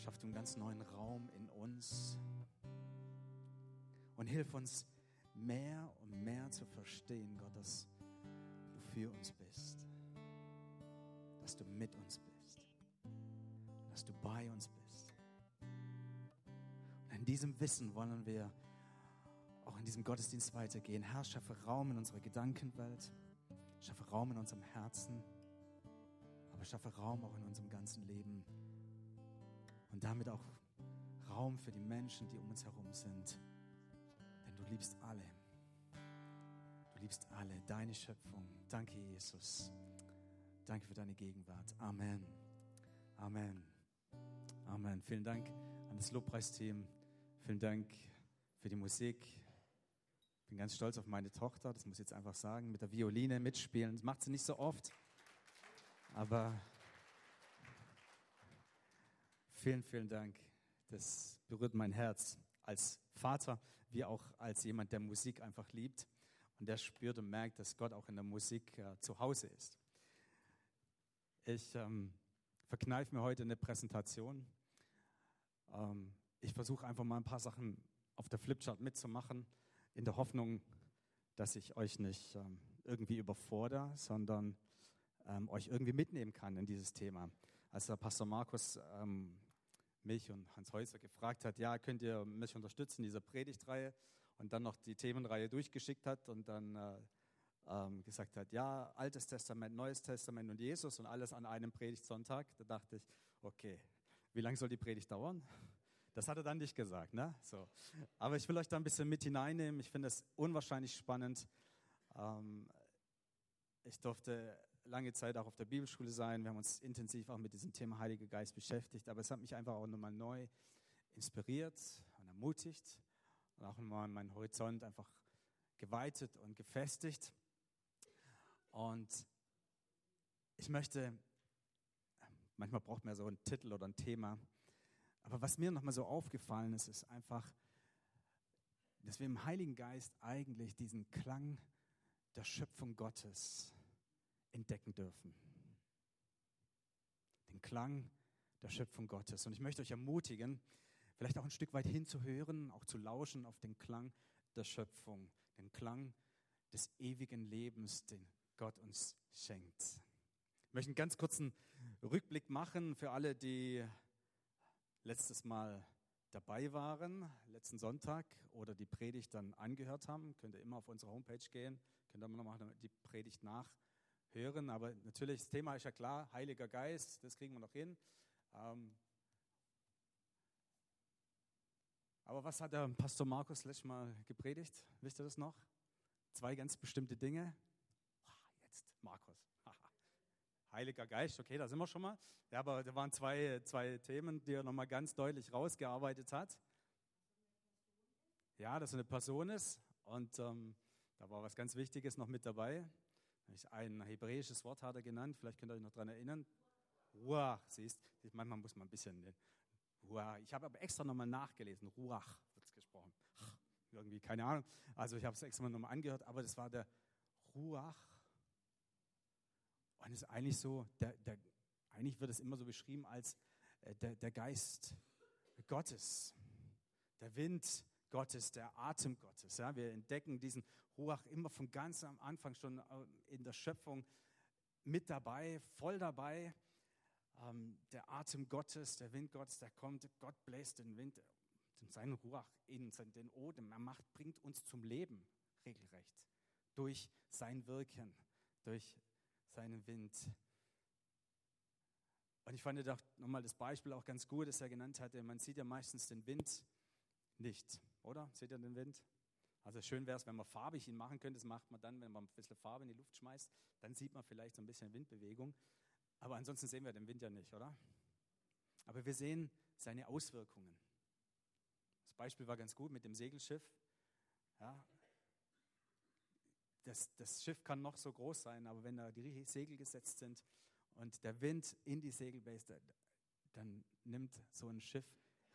Schaff du einen ganz neuen Raum in uns. Und hilf uns mehr und mehr zu verstehen, Gott, dass du für uns bist. Dass du mit uns bist. Dass du bei uns bist. Und in diesem Wissen wollen wir auch in diesem Gottesdienst weitergehen. Herr, schaffe Raum in unserer Gedankenwelt. Schaffe Raum in unserem Herzen. Aber schaffe Raum auch in unserem ganzen Leben. Und damit auch Raum für die Menschen, die um uns herum sind. Denn du liebst alle. Du liebst alle, deine Schöpfung. Danke, Jesus. Danke für deine Gegenwart. Amen. Amen. Amen. Vielen Dank an das Lobpreisteam. Vielen Dank für die Musik. Ich bin ganz stolz auf meine Tochter, das muss ich jetzt einfach sagen, mit der Violine mitspielen. Das macht sie nicht so oft. Aber vielen, vielen Dank. Das berührt mein Herz als Vater, wie auch als jemand, der Musik einfach liebt und der spürt und merkt, dass Gott auch in der Musik äh, zu Hause ist. Ich ähm, verkneife mir heute eine Präsentation. Ähm, ich versuche einfach mal ein paar Sachen auf der Flipchart mitzumachen, in der Hoffnung, dass ich euch nicht ähm, irgendwie überfordere, sondern ähm, euch irgendwie mitnehmen kann in dieses Thema. Als der Pastor Markus ähm, mich und Hans Häuser gefragt hat, ja, könnt ihr mich unterstützen, diese Predigtreihe, und dann noch die Themenreihe durchgeschickt hat und dann äh, ähm, gesagt hat, ja, Altes Testament, Neues Testament und Jesus und alles an einem Predigtsonntag, da dachte ich, okay, wie lange soll die Predigt dauern? Das hat er dann nicht gesagt, ne? So. Aber ich will euch da ein bisschen mit hineinnehmen. Ich finde es unwahrscheinlich spannend. Ähm, ich durfte lange Zeit auch auf der Bibelschule sein. Wir haben uns intensiv auch mit diesem Thema Heiliger Geist beschäftigt. Aber es hat mich einfach auch nochmal neu inspiriert und ermutigt und auch nochmal meinen Horizont einfach geweitet und gefestigt. Und ich möchte, manchmal braucht man ja so einen Titel oder ein Thema, aber was mir nochmal so aufgefallen ist, ist einfach, dass wir im Heiligen Geist eigentlich diesen Klang der Schöpfung Gottes entdecken dürfen. Den Klang der Schöpfung Gottes. Und ich möchte euch ermutigen, vielleicht auch ein Stück weit hinzuhören, auch zu lauschen auf den Klang der Schöpfung, den Klang des ewigen Lebens, den Gott uns schenkt. Ich möchte einen ganz kurzen Rückblick machen für alle, die letztes Mal dabei waren, letzten Sonntag, oder die Predigt dann angehört haben. Könnt ihr immer auf unsere Homepage gehen, könnt ihr immer noch mal die Predigt nachhören. Aber natürlich, das Thema ist ja klar, Heiliger Geist, das kriegen wir noch hin. Ähm, aber was hat der Pastor Markus letztes Mal gepredigt? Wisst ihr das noch? Zwei ganz bestimmte Dinge. Jetzt, Markus. Heiliger Geist, okay, da sind wir schon mal. Ja, aber da waren zwei, zwei Themen, die er nochmal ganz deutlich rausgearbeitet hat. Ja, dass er eine Person ist und ähm, da war was ganz Wichtiges noch mit dabei. Ein hebräisches Wort hat er genannt, vielleicht könnt ihr euch noch daran erinnern. Ruach, siehst manchmal muss man ein bisschen. Ruach. Ich habe aber extra nochmal nachgelesen. Ruach wird es gesprochen. Irgendwie, keine Ahnung. Also ich habe es extra nochmal angehört, aber das war der Ruach und es ist eigentlich so, der, der, eigentlich wird es immer so beschrieben als äh, der, der Geist Gottes, der Wind Gottes, der Atem Gottes. Ja, wir entdecken diesen Ruach immer von ganz am Anfang schon äh, in der Schöpfung mit dabei, voll dabei. Ähm, der Atem Gottes, der Wind Gottes, der kommt, Gott bläst den Wind, seinen Ruach in den Odem. Er macht, bringt uns zum Leben regelrecht durch sein Wirken, durch seinen Wind. Und ich fand doch nochmal das Beispiel auch ganz gut, das er genannt hatte. Man sieht ja meistens den Wind nicht, oder? Seht ihr den Wind? Also schön wäre es, wenn man farbig ihn machen könnte. Das macht man dann, wenn man ein bisschen Farbe in die Luft schmeißt. Dann sieht man vielleicht so ein bisschen Windbewegung. Aber ansonsten sehen wir den Wind ja nicht, oder? Aber wir sehen seine Auswirkungen. Das Beispiel war ganz gut mit dem Segelschiff. Ja, das, das Schiff kann noch so groß sein, aber wenn da die Segel gesetzt sind und der Wind in die Segel bläst, dann nimmt so ein Schiff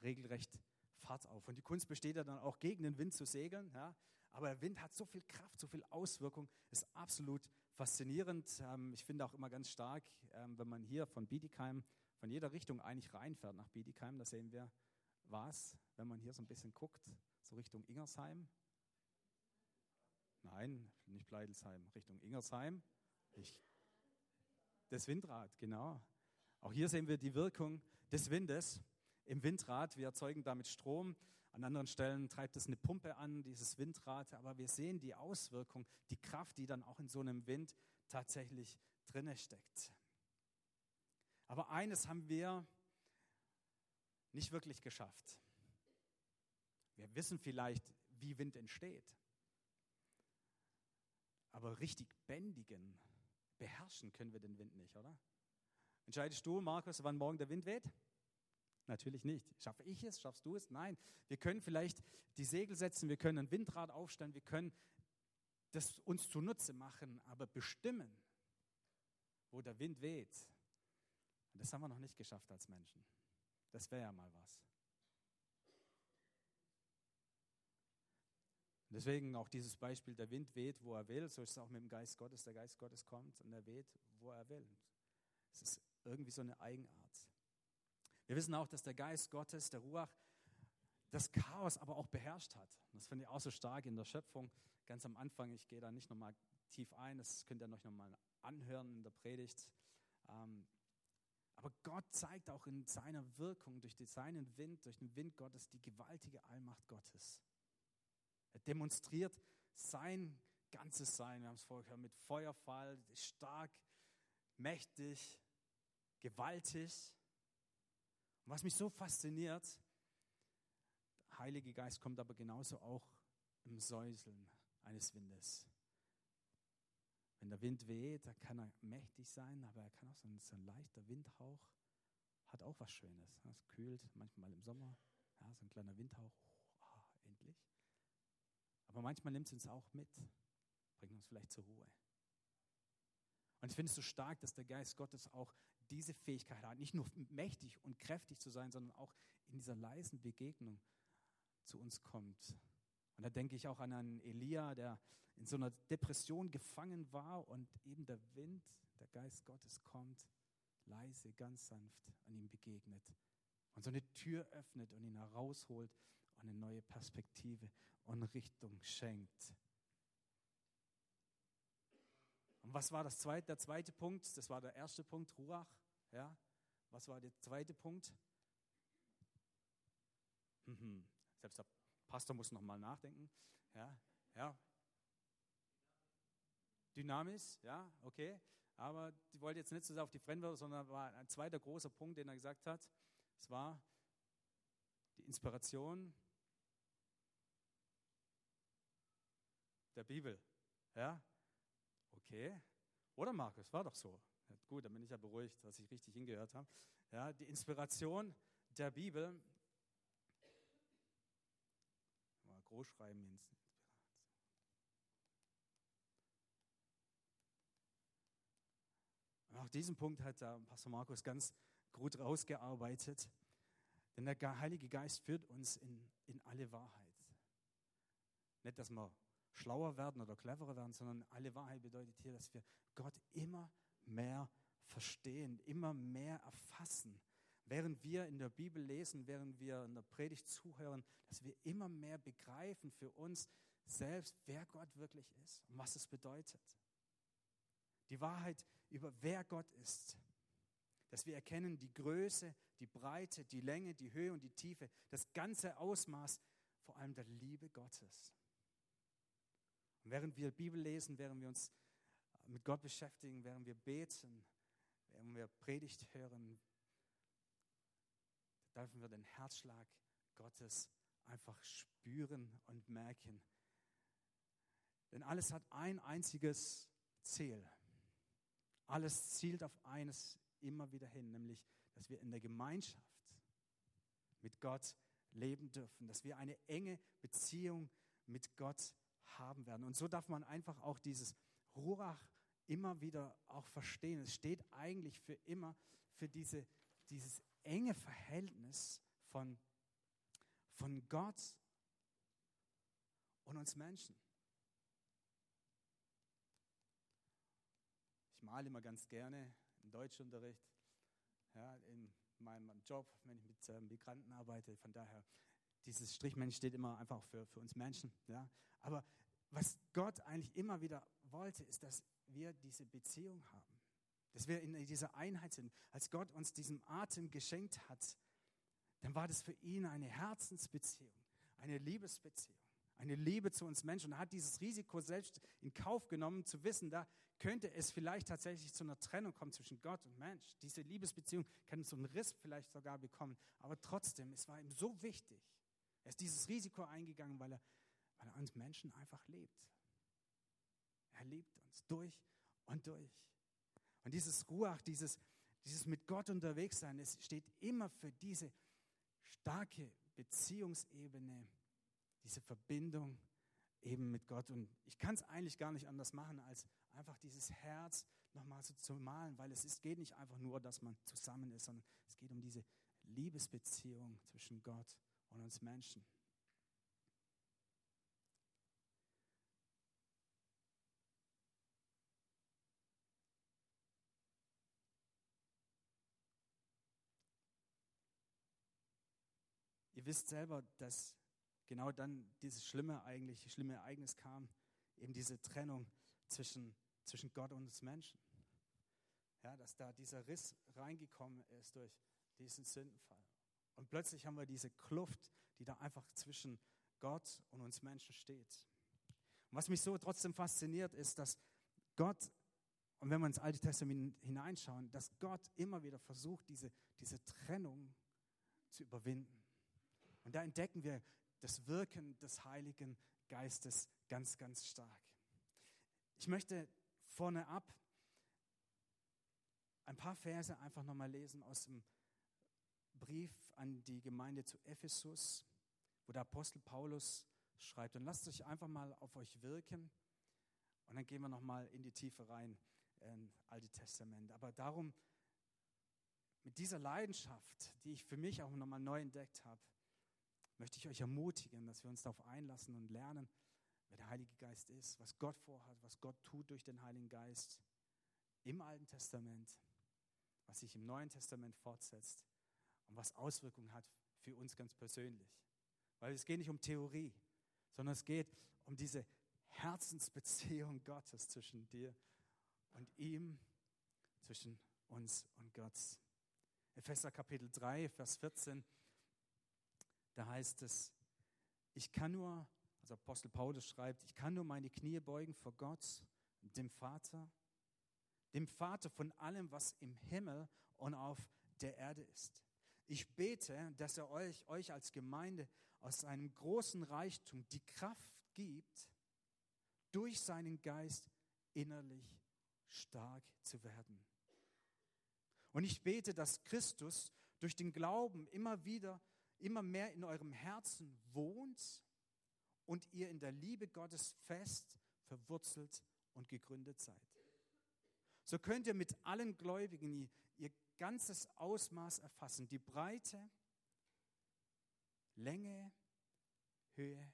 regelrecht Fahrt auf. Und die Kunst besteht ja dann auch gegen den Wind zu segeln. Ja? Aber der Wind hat so viel Kraft, so viel Auswirkung, ist absolut faszinierend. Ähm, ich finde auch immer ganz stark, ähm, wenn man hier von Bietigheim von jeder Richtung eigentlich reinfährt nach Bietigheim, da sehen wir was, wenn man hier so ein bisschen guckt, so Richtung Ingersheim. Nein, nicht Pleidelsheim, Richtung Ingersheim. Ich, das Windrad, genau. Auch hier sehen wir die Wirkung des Windes im Windrad. Wir erzeugen damit Strom. An anderen Stellen treibt es eine Pumpe an, dieses Windrad. Aber wir sehen die Auswirkung, die Kraft, die dann auch in so einem Wind tatsächlich drinne steckt. Aber eines haben wir nicht wirklich geschafft. Wir wissen vielleicht, wie Wind entsteht. Aber richtig bändigen, beherrschen können wir den Wind nicht, oder? Entscheidest du, Markus, wann morgen der Wind weht? Natürlich nicht. Schaffe ich es? Schaffst du es? Nein. Wir können vielleicht die Segel setzen, wir können ein Windrad aufstellen, wir können das uns zunutze machen, aber bestimmen, wo der Wind weht, das haben wir noch nicht geschafft als Menschen. Das wäre ja mal was. Deswegen auch dieses Beispiel, der Wind weht, wo er will. So ist es auch mit dem Geist Gottes. Der Geist Gottes kommt und er weht, wo er will. Es ist irgendwie so eine Eigenart. Wir wissen auch, dass der Geist Gottes, der Ruach, das Chaos aber auch beherrscht hat. Das finde ich auch so stark in der Schöpfung. Ganz am Anfang, ich gehe da nicht nochmal tief ein, das könnt ihr euch nochmal anhören in der Predigt. Ähm, aber Gott zeigt auch in seiner Wirkung durch seinen Wind, durch den Wind Gottes, die gewaltige Allmacht Gottes. Er demonstriert sein ganzes Sein. Wir haben es vorher gehört, mit Feuerfall, stark, mächtig, gewaltig. Was mich so fasziniert, der Heilige Geist kommt aber genauso auch im Säuseln eines Windes. Wenn der Wind weht, dann kann er mächtig sein, aber er kann auch so ein, so ein leichter Windhauch, hat auch was Schönes. Es kühlt manchmal im Sommer, ja, so ein kleiner Windhauch, oh, endlich. Aber manchmal nimmt es uns auch mit, bringt uns vielleicht zur Ruhe. Und ich finde es so stark, dass der Geist Gottes auch diese Fähigkeit hat, nicht nur mächtig und kräftig zu sein, sondern auch in dieser leisen Begegnung zu uns kommt. Und da denke ich auch an einen Elia, der in so einer Depression gefangen war und eben der Wind, der Geist Gottes kommt, leise, ganz sanft an ihm begegnet und so eine Tür öffnet und ihn herausholt und eine neue Perspektive und Richtung schenkt. Und was war das zweite, der zweite Punkt? Das war der erste Punkt, Ruach. Ja? Was war der zweite Punkt? Mhm. Selbst der Pastor muss noch mal nachdenken. Ja, ja. Dynamis, ja, okay. Aber die wollte jetzt nicht so sehr auf die Fremdwörter, sondern war ein zweiter großer Punkt, den er gesagt hat. Es war die Inspiration der Bibel. Ja, okay. Oder Markus, war doch so. Ja, gut, dann bin ich ja beruhigt, dass ich richtig hingehört habe. Ja, die Inspiration der Bibel. Mal groß schreiben, Jens. Und auch diesen Punkt hat Pastor Markus ganz gut rausgearbeitet. Denn der Heilige Geist führt uns in, in alle Wahrheit. Nicht, dass wir schlauer werden oder cleverer werden, sondern alle Wahrheit bedeutet hier, dass wir Gott immer mehr verstehen, immer mehr erfassen. Während wir in der Bibel lesen, während wir in der Predigt zuhören, dass wir immer mehr begreifen für uns selbst, wer Gott wirklich ist und was es bedeutet. Die Wahrheit über wer Gott ist. Dass wir erkennen die Größe, die Breite, die Länge, die Höhe und die Tiefe, das ganze Ausmaß vor allem der Liebe Gottes. Und während wir Bibel lesen, während wir uns mit Gott beschäftigen, während wir beten, während wir Predigt hören, dürfen wir den Herzschlag Gottes einfach spüren und merken. Denn alles hat ein einziges Ziel. Alles zielt auf eines immer wieder hin, nämlich, dass wir in der Gemeinschaft mit Gott leben dürfen, dass wir eine enge Beziehung mit Gott haben werden. Und so darf man einfach auch dieses Ruach immer wieder auch verstehen. Es steht eigentlich für immer für diese, dieses enge Verhältnis von, von Gott und uns Menschen. Ich male immer ganz gerne im Deutschunterricht. ja, in meinem Job, wenn ich mit äh, Migranten arbeite. Von daher, dieses Strichmensch steht immer einfach für, für uns Menschen. Ja. Aber was Gott eigentlich immer wieder wollte, ist, dass wir diese Beziehung haben. Dass wir in dieser Einheit sind. Als Gott uns diesen Atem geschenkt hat, dann war das für ihn eine Herzensbeziehung, eine Liebesbeziehung, eine Liebe zu uns Menschen. Und er hat dieses Risiko selbst in Kauf genommen, zu wissen, da könnte es vielleicht tatsächlich zu einer Trennung kommen zwischen Gott und Mensch. Diese Liebesbeziehung kann so einen Riss vielleicht sogar bekommen. Aber trotzdem, es war ihm so wichtig. Er ist dieses Risiko eingegangen, weil er, weil er uns Menschen einfach liebt. Er liebt uns durch und durch. Und dieses Ruach, dieses, dieses mit Gott unterwegs sein, es steht immer für diese starke Beziehungsebene, diese Verbindung eben mit Gott. Und ich kann es eigentlich gar nicht anders machen, als einfach dieses Herz nochmal so zu malen, weil es ist, geht nicht einfach nur, dass man zusammen ist, sondern es geht um diese Liebesbeziehung zwischen Gott und uns Menschen. Ihr wisst selber, dass genau dann dieses schlimme eigentlich, schlimme Ereignis kam, eben diese Trennung zwischen, zwischen Gott und uns Menschen. Ja, dass da dieser Riss reingekommen ist durch diesen Sündenfall. Und plötzlich haben wir diese Kluft, die da einfach zwischen Gott und uns Menschen steht. Und was mich so trotzdem fasziniert, ist, dass Gott, und wenn wir ins Alte Testament hineinschauen, dass Gott immer wieder versucht, diese, diese Trennung zu überwinden. Und da entdecken wir das Wirken des Heiligen Geistes ganz, ganz stark. Ich möchte vorne ab ein paar Verse einfach nochmal lesen aus dem Brief an die Gemeinde zu Ephesus, wo der Apostel Paulus schreibt. Und lasst euch einfach mal auf euch wirken. Und dann gehen wir nochmal in die Tiefe rein, in Alte Testament. Aber darum, mit dieser Leidenschaft, die ich für mich auch nochmal neu entdeckt habe, möchte ich euch ermutigen, dass wir uns darauf einlassen und lernen, wer der Heilige Geist ist, was Gott vorhat, was Gott tut durch den Heiligen Geist im Alten Testament, was sich im Neuen Testament fortsetzt und was Auswirkungen hat für uns ganz persönlich. Weil es geht nicht um Theorie, sondern es geht um diese Herzensbeziehung Gottes zwischen dir und ihm, zwischen uns und Gott. Epheser Kapitel 3, Vers 14 da heißt es, ich kann nur, also Apostel Paulus schreibt, ich kann nur meine Knie beugen vor Gott, dem Vater, dem Vater von allem, was im Himmel und auf der Erde ist. Ich bete, dass er euch, euch als Gemeinde aus seinem großen Reichtum die Kraft gibt, durch seinen Geist innerlich stark zu werden. Und ich bete, dass Christus durch den Glauben immer wieder immer mehr in eurem Herzen wohnt und ihr in der Liebe Gottes fest verwurzelt und gegründet seid. So könnt ihr mit allen Gläubigen ihr ganzes Ausmaß erfassen, die Breite, Länge, Höhe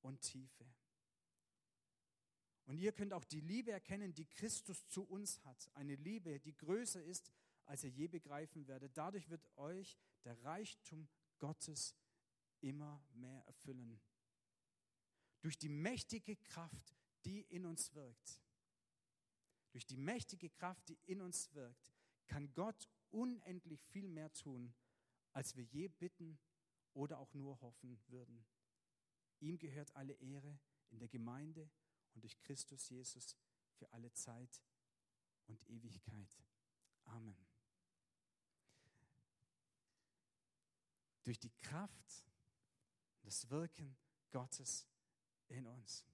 und Tiefe. Und ihr könnt auch die Liebe erkennen, die Christus zu uns hat. Eine Liebe, die größer ist, als ihr je begreifen werdet. Dadurch wird euch der Reichtum Gottes immer mehr erfüllen. Durch die mächtige Kraft, die in uns wirkt. Durch die mächtige Kraft, die in uns wirkt, kann Gott unendlich viel mehr tun, als wir je bitten oder auch nur hoffen würden. Ihm gehört alle Ehre in der Gemeinde und durch Christus Jesus für alle Zeit und Ewigkeit. Amen. Durch die Kraft, das Wirken Gottes in uns.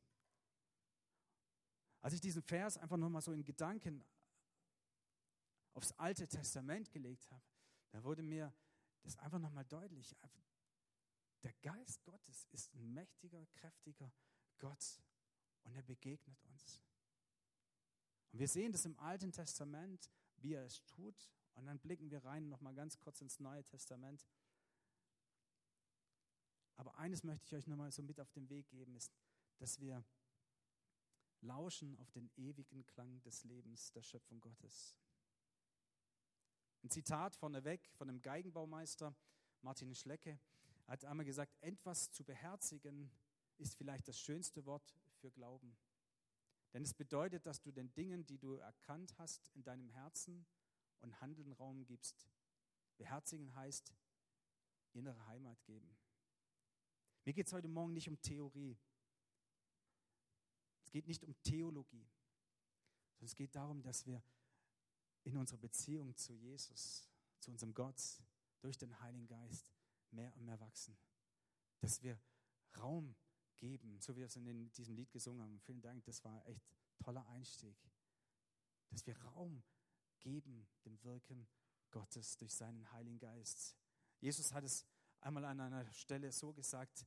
Als ich diesen Vers einfach nochmal so in Gedanken aufs Alte Testament gelegt habe, da wurde mir das einfach nochmal deutlich. Der Geist Gottes ist ein mächtiger, kräftiger Gott und er begegnet uns. Und wir sehen das im Alten Testament, wie er es tut. Und dann blicken wir rein nochmal ganz kurz ins Neue Testament. Aber eines möchte ich euch nochmal so mit auf den Weg geben, ist, dass wir lauschen auf den ewigen Klang des Lebens der Schöpfung Gottes. Ein Zitat vorneweg von einem Geigenbaumeister, Martin Schlecke, hat einmal gesagt, etwas zu beherzigen ist vielleicht das schönste Wort für Glauben. Denn es bedeutet, dass du den Dingen, die du erkannt hast, in deinem Herzen und Handeln Raum gibst. Beherzigen heißt innere Heimat geben. Mir geht es heute Morgen nicht um Theorie. Es geht nicht um Theologie, sondern es geht darum, dass wir in unserer Beziehung zu Jesus, zu unserem Gott, durch den Heiligen Geist mehr und mehr wachsen. Dass wir Raum geben, so wie wir es in diesem Lied gesungen haben. Vielen Dank, das war echt toller Einstieg. Dass wir Raum geben dem Wirken Gottes durch seinen Heiligen Geist. Jesus hat es einmal an einer Stelle so gesagt,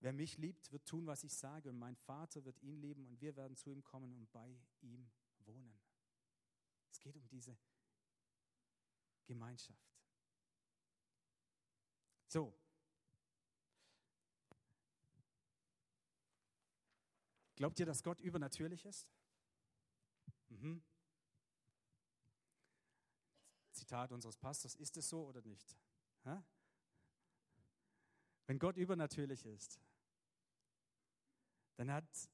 wer mich liebt, wird tun, was ich sage und mein Vater wird ihn lieben und wir werden zu ihm kommen und bei ihm wohnen. Es geht um diese Gemeinschaft. So. Glaubt ihr, dass Gott übernatürlich ist? Mhm. Zitat unseres Pastors, ist es so oder nicht? Ha? Wenn Gott übernatürlich ist, dann hat,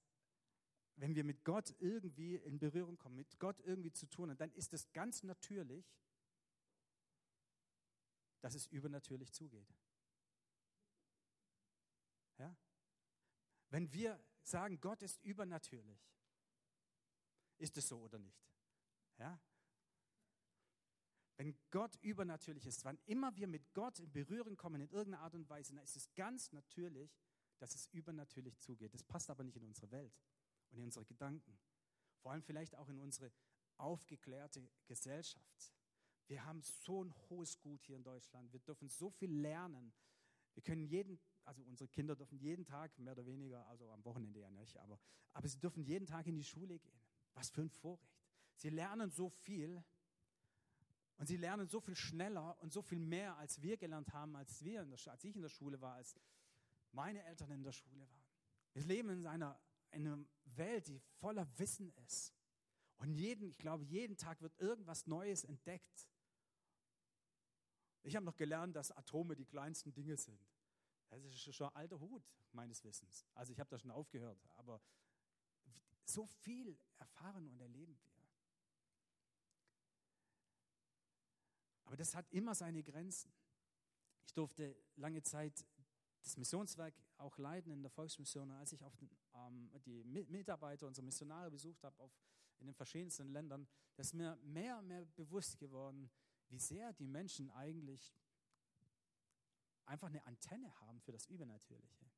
wenn wir mit Gott irgendwie in Berührung kommen, mit Gott irgendwie zu tun haben, dann ist es ganz natürlich, dass es übernatürlich zugeht. Ja? Wenn wir sagen, Gott ist übernatürlich, ist es so oder nicht? Ja? Wenn Gott übernatürlich ist, wann immer wir mit Gott in Berührung kommen in irgendeiner Art und Weise, dann ist es ganz natürlich, dass es übernatürlich zugeht. Das passt aber nicht in unsere Welt und in unsere Gedanken. Vor allem vielleicht auch in unsere aufgeklärte Gesellschaft. Wir haben so ein hohes Gut hier in Deutschland. Wir dürfen so viel lernen. Wir können jeden, also unsere Kinder dürfen jeden Tag mehr oder weniger, also am Wochenende ja nicht, aber, aber sie dürfen jeden Tag in die Schule gehen. Was für ein Vorrecht. Sie lernen so viel und sie lernen so viel schneller und so viel mehr, als wir gelernt haben, als, wir der, als ich in der Schule war, als meine Eltern in der Schule waren. Wir leben in einer, in einer Welt, die voller Wissen ist. Und jeden, ich glaube, jeden Tag wird irgendwas Neues entdeckt. Ich habe noch gelernt, dass Atome die kleinsten Dinge sind. Das ist schon alter Hut meines Wissens. Also ich habe da schon aufgehört. Aber so viel erfahren und erleben wir. Aber das hat immer seine Grenzen. Ich durfte lange Zeit das Missionswerk auch leiten in der Volksmission. als ich auf den, ähm, die Mitarbeiter, unsere Missionare besucht habe auf, in den verschiedensten Ländern, da ist mir mehr und mehr bewusst geworden, wie sehr die Menschen eigentlich einfach eine Antenne haben für das Übernatürliche.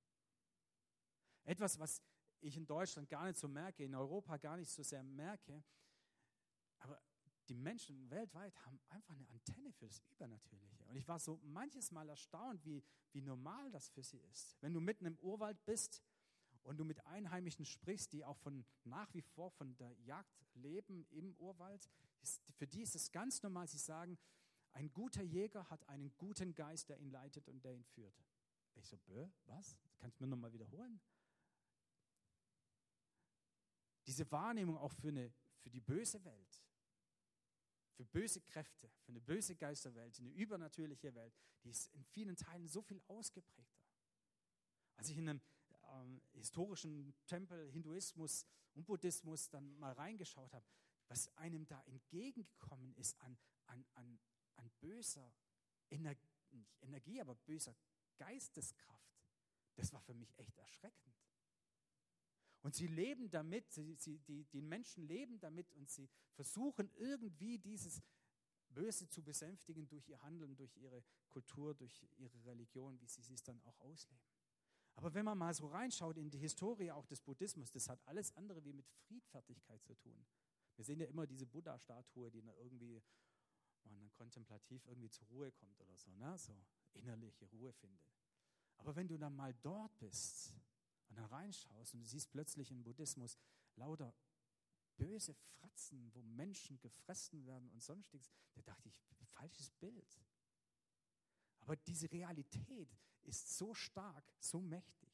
Etwas, was ich in Deutschland gar nicht so merke, in Europa gar nicht so sehr merke. Die Menschen weltweit haben einfach eine Antenne für das Übernatürliche. Und ich war so manches Mal erstaunt, wie, wie normal das für sie ist. Wenn du mitten im Urwald bist und du mit Einheimischen sprichst, die auch von, nach wie vor von der Jagd leben im Urwald, ist, für die ist es ganz normal. Sie sagen, ein guter Jäger hat einen guten Geist, der ihn leitet und der ihn führt. Ich so, Bö, was? Kannst du mir nochmal wiederholen? Diese Wahrnehmung auch für, eine, für die böse Welt, für böse Kräfte, für eine böse Geisterwelt, eine übernatürliche Welt, die ist in vielen Teilen so viel ausgeprägter. Als ich in einem ähm, historischen Tempel, Hinduismus und Buddhismus dann mal reingeschaut habe, was einem da entgegengekommen ist an, an, an, an böser Energie, nicht Energie, aber böser Geisteskraft, das war für mich echt erschreckend. Und sie leben damit, sie, sie, die, die Menschen leben damit und sie versuchen irgendwie dieses Böse zu besänftigen durch ihr Handeln, durch ihre Kultur, durch ihre Religion, wie sie es dann auch ausleben. Aber wenn man mal so reinschaut in die Historie auch des Buddhismus, das hat alles andere wie mit Friedfertigkeit zu tun. Wir sehen ja immer diese Buddha-Statue, die dann irgendwie, man dann kontemplativ irgendwie zur Ruhe kommt oder so, ne? so innerliche Ruhe findet. Aber wenn du dann mal dort bist, und dann reinschaust und du siehst plötzlich im Buddhismus lauter böse Fratzen, wo Menschen gefressen werden und sonstiges, da dachte ich, falsches Bild. Aber diese Realität ist so stark, so mächtig.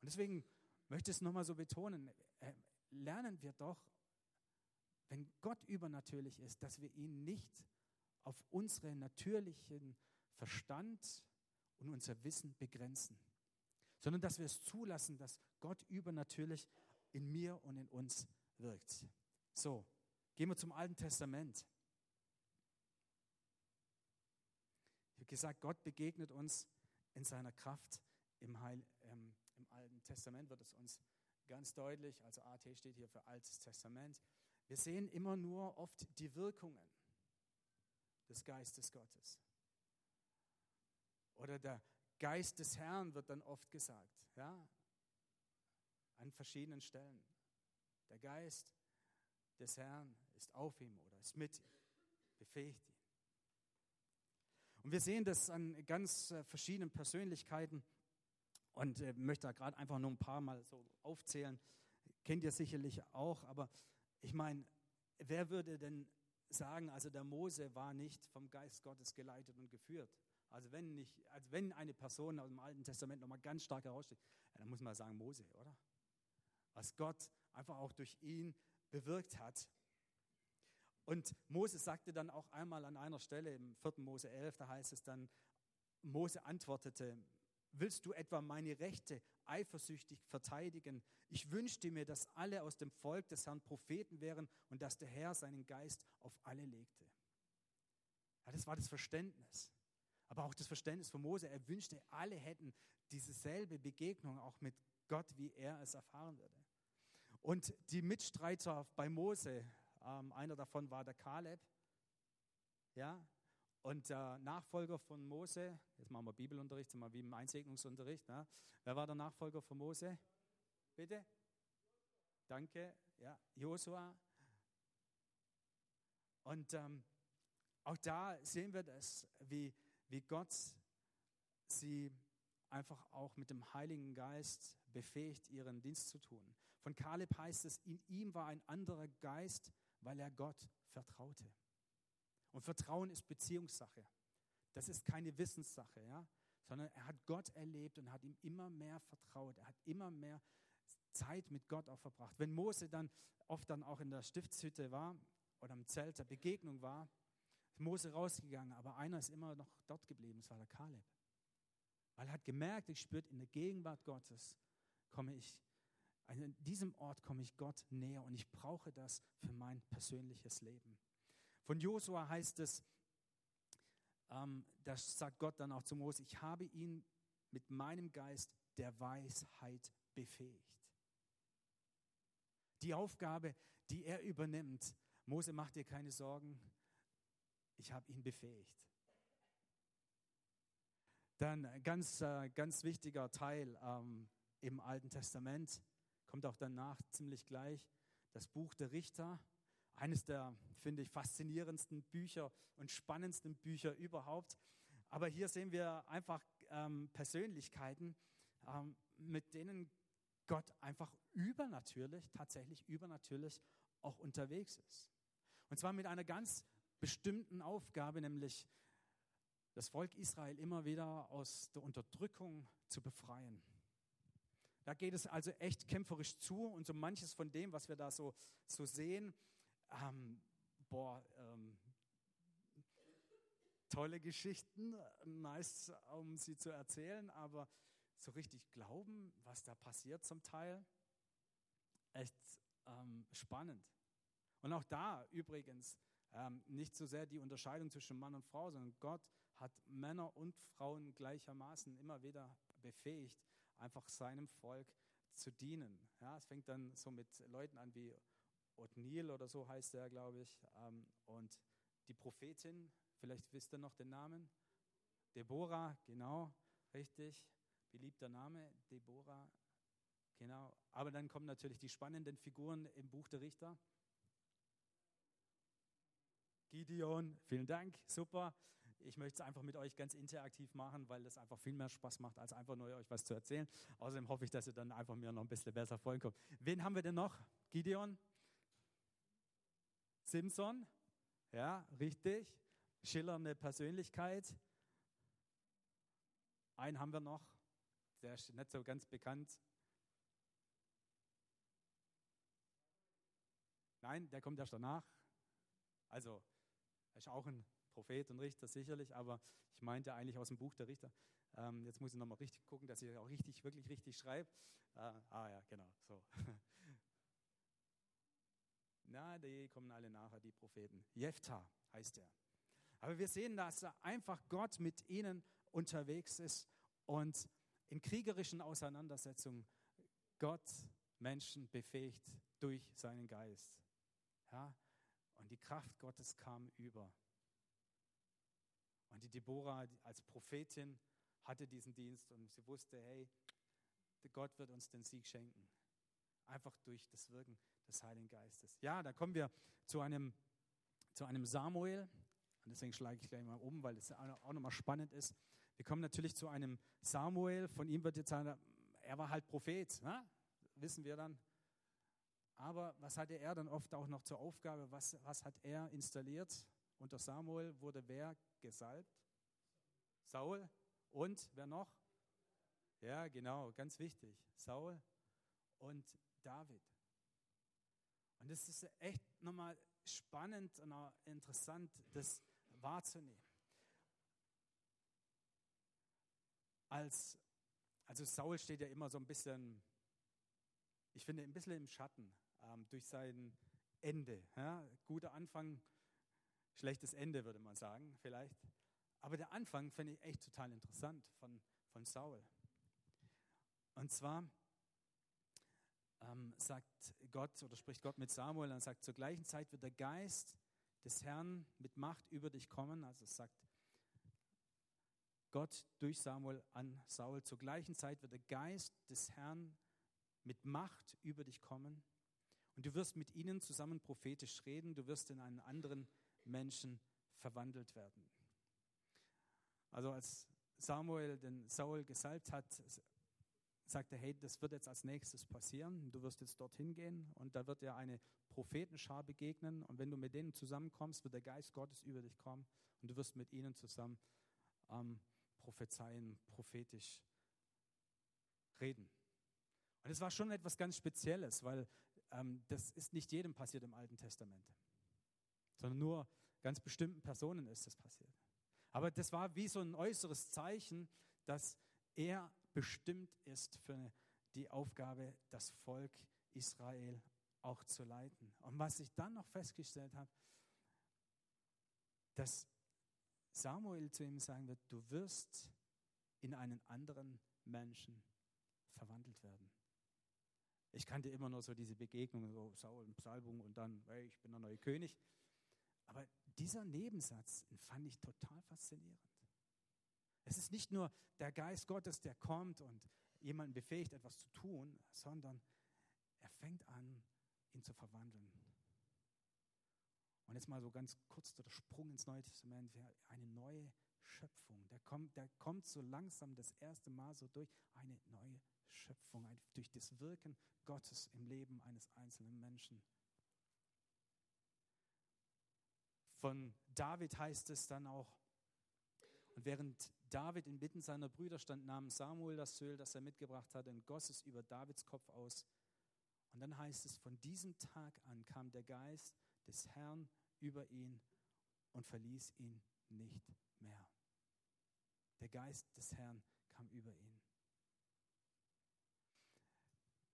Und deswegen möchte ich es nochmal so betonen, äh, lernen wir doch wenn Gott übernatürlich ist, dass wir ihn nicht auf unseren natürlichen Verstand und unser Wissen begrenzen, sondern dass wir es zulassen, dass Gott übernatürlich in mir und in uns wirkt. So, gehen wir zum Alten Testament. Ich habe gesagt, Gott begegnet uns in seiner Kraft. Im, Heil, ähm, Im Alten Testament wird es uns ganz deutlich, also AT steht hier für Altes Testament. Wir sehen immer nur oft die Wirkungen des Geistes Gottes. Oder der Geist des Herrn wird dann oft gesagt, ja, an verschiedenen Stellen. Der Geist des Herrn ist auf ihm oder ist mit ihm, befähigt ihn. Und wir sehen das an ganz äh, verschiedenen Persönlichkeiten und äh, möchte da gerade einfach nur ein paar Mal so aufzählen. Kennt ihr sicherlich auch, aber ich meine, wer würde denn sagen, also der Mose war nicht vom Geist Gottes geleitet und geführt? Also wenn, nicht, also wenn eine Person aus dem Alten Testament nochmal ganz stark heraussteht, ja, dann muss man sagen Mose, oder? Was Gott einfach auch durch ihn bewirkt hat. Und Mose sagte dann auch einmal an einer Stelle im 4. Mose 11, da heißt es dann, Mose antwortete, willst du etwa meine Rechte eifersüchtig verteidigen? Ich wünschte mir, dass alle aus dem Volk des Herrn Propheten wären und dass der Herr seinen Geist auf alle legte. Ja, das war das Verständnis. Aber auch das Verständnis von Mose. Er wünschte, alle hätten dieselbe Begegnung auch mit Gott, wie er es erfahren würde. Und die Mitstreiter bei Mose, ähm, einer davon war der Kaleb, ja, und der Nachfolger von Mose, jetzt machen wir Bibelunterricht, sind wir wie im Einsegnungsunterricht. Ne? Wer war der Nachfolger von Mose? Bitte? Danke, ja, Josua. Und ähm, auch da sehen wir das, wie, wie Gott sie einfach auch mit dem Heiligen Geist befähigt, ihren Dienst zu tun. Von Kaleb heißt es, in ihm war ein anderer Geist, weil er Gott vertraute. Und Vertrauen ist Beziehungssache. Das ist keine Wissenssache, ja? sondern er hat Gott erlebt und hat ihm immer mehr vertraut. Er hat immer mehr Zeit mit Gott auch verbracht. Wenn Mose dann oft dann auch in der Stiftshütte war oder im Zelt der Begegnung war, Mose rausgegangen, aber einer ist immer noch dort geblieben, das war der Kaleb. Weil er hat gemerkt, ich spürt in der Gegenwart Gottes komme ich, also in diesem Ort komme ich Gott näher und ich brauche das für mein persönliches Leben. Von Josua heißt es, ähm, das sagt Gott dann auch zu Mose, ich habe ihn mit meinem Geist der Weisheit befähigt. Die Aufgabe, die er übernimmt, Mose, mach dir keine Sorgen, ich habe ihn befähigt. Dann ganz, äh, ganz wichtiger Teil ähm, im Alten Testament, kommt auch danach ziemlich gleich, das Buch der Richter eines der, finde ich, faszinierendsten Bücher und spannendsten Bücher überhaupt. Aber hier sehen wir einfach ähm, Persönlichkeiten, ähm, mit denen Gott einfach übernatürlich, tatsächlich übernatürlich auch unterwegs ist. Und zwar mit einer ganz bestimmten Aufgabe, nämlich das Volk Israel immer wieder aus der Unterdrückung zu befreien. Da geht es also echt kämpferisch zu und so manches von dem, was wir da so, so sehen, ähm, boah, ähm, tolle Geschichten, nice, um sie zu erzählen, aber so richtig glauben, was da passiert zum Teil, echt ähm, spannend. Und auch da übrigens ähm, nicht so sehr die Unterscheidung zwischen Mann und Frau, sondern Gott hat Männer und Frauen gleichermaßen immer wieder befähigt, einfach seinem Volk zu dienen. Ja, es fängt dann so mit Leuten an wie Othniel oder so heißt er, glaube ich. Ähm, und die Prophetin, vielleicht wisst ihr noch den Namen? Deborah, genau, richtig. Beliebter Name, Deborah, genau. Aber dann kommen natürlich die spannenden Figuren im Buch der Richter. Gideon, vielen Dank, super. Ich möchte es einfach mit euch ganz interaktiv machen, weil das einfach viel mehr Spaß macht, als einfach nur euch was zu erzählen. Außerdem hoffe ich, dass ihr dann einfach mir noch ein bisschen besser folgen könnt. Wen haben wir denn noch? Gideon? Simpson, ja, richtig, schillernde Persönlichkeit. Einen haben wir noch, der ist nicht so ganz bekannt. Nein, der kommt erst danach. Also, er ist auch ein Prophet und Richter sicherlich, aber ich meinte eigentlich aus dem Buch der Richter. Ähm, jetzt muss ich nochmal richtig gucken, dass ich auch richtig, wirklich richtig schreibe. Äh, ah ja, genau, so. Na, die kommen alle nachher, die Propheten. Jephthah heißt er. Aber wir sehen, dass einfach Gott mit ihnen unterwegs ist und in kriegerischen Auseinandersetzungen Gott Menschen befähigt durch seinen Geist. Ja? Und die Kraft Gottes kam über. Und die Deborah als Prophetin hatte diesen Dienst und sie wusste, hey, Gott wird uns den Sieg schenken. Einfach durch das Wirken des Heiligen Geistes. Ja, da kommen wir zu einem, zu einem Samuel. Und deswegen schlage ich gleich mal um, weil es auch nochmal spannend ist. Wir kommen natürlich zu einem Samuel. Von ihm wird jetzt er war halt Prophet. Ne? Wissen wir dann. Aber was hatte er dann oft auch noch zur Aufgabe? Was, was hat er installiert? Unter Samuel wurde wer gesalbt? Saul. Und wer noch? Ja, genau, ganz wichtig. Saul und David. Und es ist echt nochmal spannend und auch interessant, das wahrzunehmen. Als, also Saul steht ja immer so ein bisschen, ich finde, ein bisschen im Schatten ähm, durch sein Ende. Ja? Guter Anfang, schlechtes Ende, würde man sagen, vielleicht. Aber der Anfang finde ich echt total interessant von, von Saul. Und zwar ähm, sagt Gott oder spricht Gott mit Samuel und sagt, zur gleichen Zeit wird der Geist des Herrn mit Macht über dich kommen. Also sagt Gott durch Samuel an Saul, zur gleichen Zeit wird der Geist des Herrn mit Macht über dich kommen. Und du wirst mit ihnen zusammen prophetisch reden, du wirst in einen anderen Menschen verwandelt werden. Also als Samuel den Saul gesalbt hat, sagt er, hey, das wird jetzt als nächstes passieren. Du wirst jetzt dorthin gehen und da wird dir eine Prophetenschar begegnen. Und wenn du mit denen zusammenkommst, wird der Geist Gottes über dich kommen und du wirst mit ihnen zusammen ähm, prophezeien, prophetisch reden. Und es war schon etwas ganz Spezielles, weil ähm, das ist nicht jedem passiert im Alten Testament, sondern nur ganz bestimmten Personen ist das passiert. Aber das war wie so ein äußeres Zeichen, dass er bestimmt ist für die Aufgabe, das Volk Israel auch zu leiten. Und was ich dann noch festgestellt habe, dass Samuel zu ihm sagen wird, du wirst in einen anderen Menschen verwandelt werden. Ich kannte immer nur so diese Begegnungen, so Saul und Psalmung und dann, hey, ich bin der neue König. Aber dieser Nebensatz fand ich total faszinierend. Es ist nicht nur der Geist Gottes, der kommt und jemanden befähigt, etwas zu tun, sondern er fängt an, ihn zu verwandeln. Und jetzt mal so ganz kurz der Sprung ins Neue Testament, eine neue Schöpfung. Der kommt, der kommt so langsam das erste Mal so durch eine neue Schöpfung, durch das Wirken Gottes im Leben eines einzelnen Menschen. Von David heißt es dann auch, und während David inmitten seiner Brüder stand, nahm Samuel das Öl, das er mitgebracht hatte, und goss es über Davids Kopf aus. Und dann heißt es, von diesem Tag an kam der Geist des Herrn über ihn und verließ ihn nicht mehr. Der Geist des Herrn kam über ihn.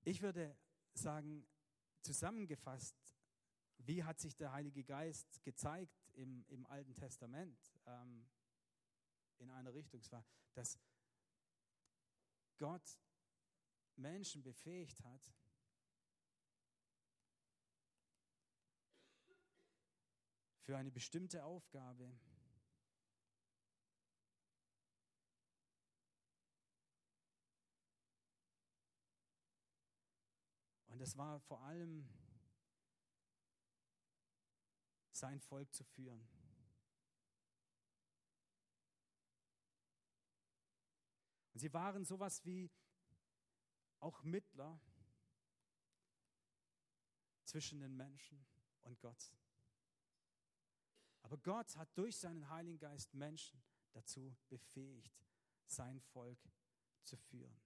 Ich würde sagen, zusammengefasst, wie hat sich der Heilige Geist gezeigt im, im Alten Testament? Ähm, in eine Richtung. Es war, dass Gott Menschen befähigt hat, für eine bestimmte Aufgabe. Und es war vor allem sein Volk zu führen. Und sie waren sowas wie auch Mittler zwischen den Menschen und Gott. Aber Gott hat durch seinen Heiligen Geist Menschen dazu befähigt, sein Volk zu führen.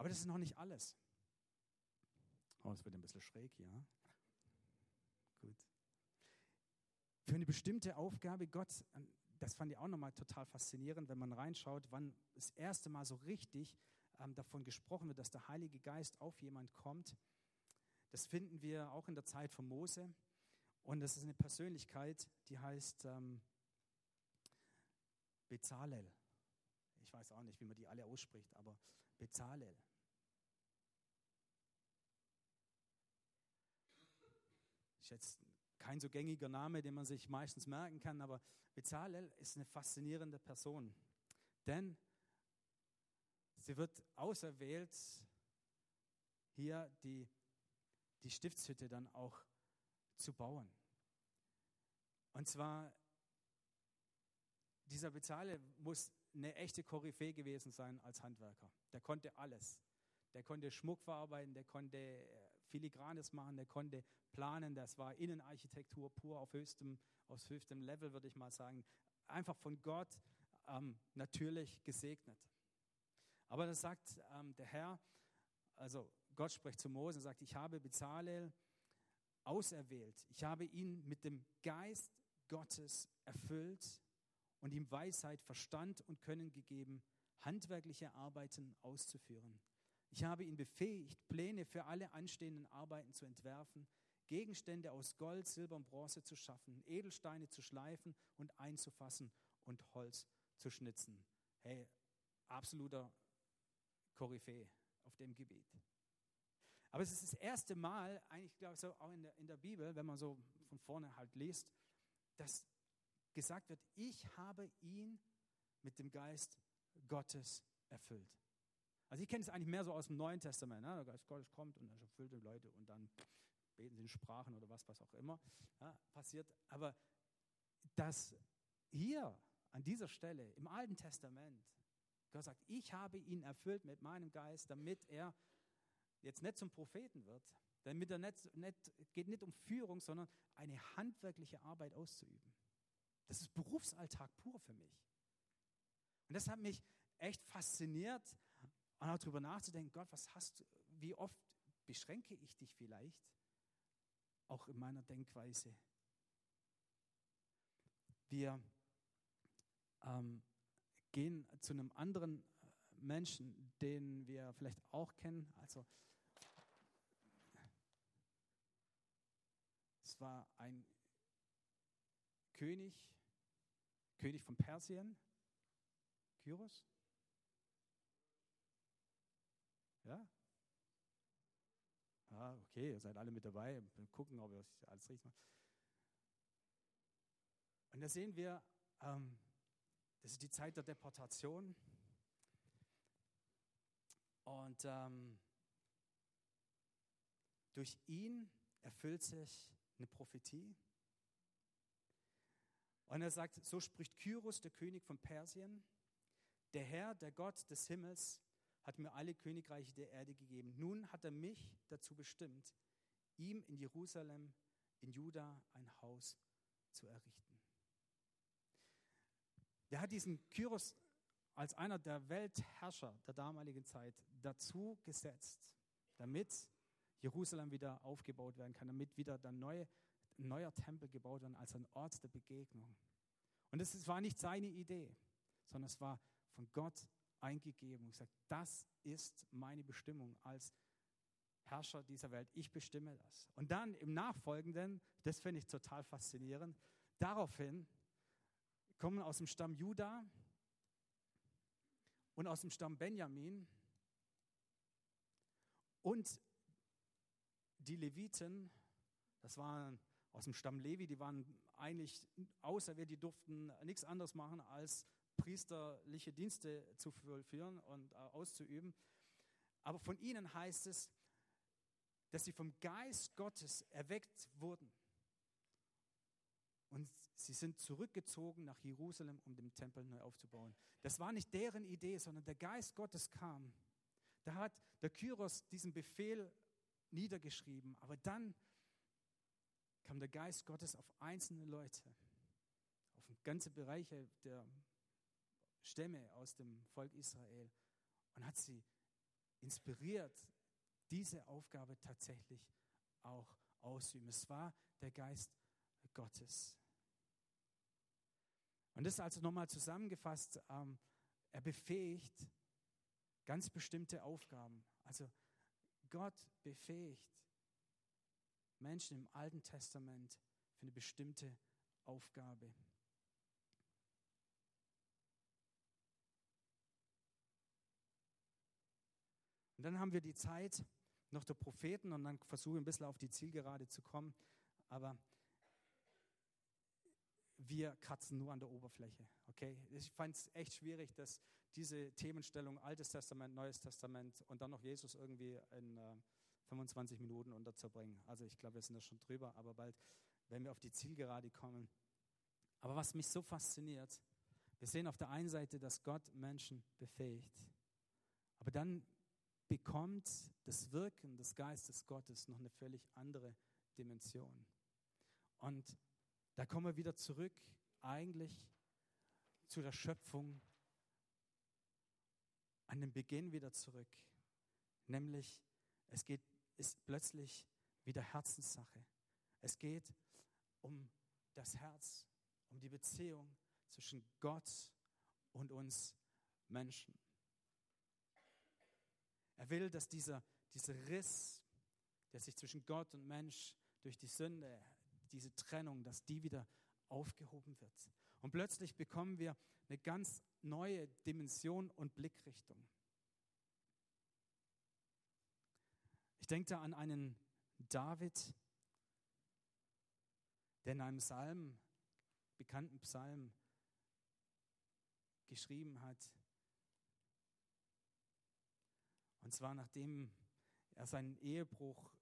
Aber das ist noch nicht alles. Oh, es wird ein bisschen schräg hier. Gut. Für eine bestimmte Aufgabe, Gott, das fand ich auch nochmal total faszinierend, wenn man reinschaut, wann das erste Mal so richtig ähm, davon gesprochen wird, dass der Heilige Geist auf jemand kommt. Das finden wir auch in der Zeit von Mose. Und das ist eine Persönlichkeit, die heißt ähm, Bezalel. Ich weiß auch nicht, wie man die alle ausspricht, aber Bezalel. Ist jetzt kein so gängiger Name, den man sich meistens merken kann, aber Bezalel ist eine faszinierende Person. Denn sie wird auserwählt, hier die, die Stiftshütte dann auch zu bauen. Und zwar, dieser Bezalel muss eine echte Koryphäe gewesen sein als Handwerker. Der konnte alles. Der konnte Schmuck verarbeiten, der konnte äh, Filigranes machen, der konnte planen. Das war Innenarchitektur pur auf höchstem, auf höchstem Level, würde ich mal sagen. Einfach von Gott ähm, natürlich gesegnet. Aber das sagt ähm, der Herr, also Gott spricht zu Mose und sagt, ich habe Bezalel auserwählt. Ich habe ihn mit dem Geist Gottes erfüllt und ihm Weisheit, Verstand und Können gegeben, handwerkliche Arbeiten auszuführen. Ich habe ihn befähigt, Pläne für alle anstehenden Arbeiten zu entwerfen, Gegenstände aus Gold, Silber und Bronze zu schaffen, Edelsteine zu schleifen und einzufassen und Holz zu schnitzen. Hey, absoluter Koryphäe auf dem Gebiet. Aber es ist das erste Mal, eigentlich glaube ich so auch in der, in der Bibel, wenn man so von vorne halt liest, dass gesagt wird, ich habe ihn mit dem Geist Gottes erfüllt. Also ich kenne es eigentlich mehr so aus dem Neuen Testament. Ne? Der Geist Gottes kommt und er erfüllt die Leute und dann beten sie in Sprachen oder was, was auch immer ja, passiert. Aber dass hier an dieser Stelle im Alten Testament Gott sagt, ich habe ihn erfüllt mit meinem Geist, damit er jetzt nicht zum Propheten wird, damit er nicht, nicht geht nicht um Führung, sondern eine handwerkliche Arbeit auszuüben. Das ist Berufsalltag pur für mich. Und das hat mich echt fasziniert, und auch darüber nachzudenken, Gott, was hast du, wie oft beschränke ich dich vielleicht auch in meiner Denkweise? Wir ähm, gehen zu einem anderen Menschen, den wir vielleicht auch kennen. Also es war ein König, König von Persien, Kyros. Ja? Ah, okay, ihr seid alle mit dabei. Wir gucken, ob ihr alles richtig macht. Und da sehen wir, ähm, das ist die Zeit der Deportation. Und ähm, durch ihn erfüllt sich eine Prophetie. Und er sagt, so spricht Kyros, der König von Persien, der Herr, der Gott des Himmels, hat mir alle Königreiche der Erde gegeben. Nun hat er mich dazu bestimmt, ihm in Jerusalem, in Juda ein Haus zu errichten. Er hat diesen Kyros als einer der Weltherrscher der damaligen Zeit dazu gesetzt, damit Jerusalem wieder aufgebaut werden kann, damit wieder der neue, ein neuer Tempel gebaut wird als ein Ort der Begegnung. Und es war nicht seine Idee, sondern es war von Gott eingegeben und gesagt, das ist meine Bestimmung als Herrscher dieser Welt. Ich bestimme das. Und dann im Nachfolgenden, das finde ich total faszinierend, daraufhin kommen aus dem Stamm Juda und aus dem Stamm Benjamin und die Leviten, das waren aus dem Stamm Levi, die waren eigentlich auserwählt, die durften nichts anderes machen als priesterliche Dienste zu vollführen und äh, auszuüben. Aber von ihnen heißt es, dass sie vom Geist Gottes erweckt wurden. Und sie sind zurückgezogen nach Jerusalem, um den Tempel neu aufzubauen. Das war nicht deren Idee, sondern der Geist Gottes kam. Da hat der Kyros diesen Befehl niedergeschrieben. Aber dann kam der Geist Gottes auf einzelne Leute, auf ganze Bereiche der Stämme aus dem Volk Israel und hat sie inspiriert, diese Aufgabe tatsächlich auch ausüben. Es war der Geist Gottes. Und das also nochmal zusammengefasst, ähm, er befähigt ganz bestimmte Aufgaben. Also Gott befähigt Menschen im Alten Testament für eine bestimmte Aufgabe. Und dann haben wir die Zeit noch der Propheten und dann versuche ich ein bisschen auf die Zielgerade zu kommen. Aber wir kratzen nur an der Oberfläche. Okay? Ich fand es echt schwierig, dass diese Themenstellung Altes Testament, Neues Testament und dann noch Jesus irgendwie in äh, 25 Minuten unterzubringen. Also ich glaube, wir sind da schon drüber, aber bald, wenn wir auf die Zielgerade kommen. Aber was mich so fasziniert, wir sehen auf der einen Seite, dass Gott Menschen befähigt, aber dann bekommt das Wirken des Geistes Gottes noch eine völlig andere Dimension. Und da kommen wir wieder zurück eigentlich zu der Schöpfung, an den Beginn wieder zurück. Nämlich, es geht, ist plötzlich wieder Herzenssache. Es geht um das Herz, um die Beziehung zwischen Gott und uns Menschen. Er will, dass dieser, dieser Riss, der sich zwischen Gott und Mensch durch die Sünde, diese Trennung, dass die wieder aufgehoben wird. Und plötzlich bekommen wir eine ganz neue Dimension und Blickrichtung. Ich denke da an einen David, der in einem Psalm, bekannten Psalm, geschrieben hat, und zwar nachdem er seinen Ehebruch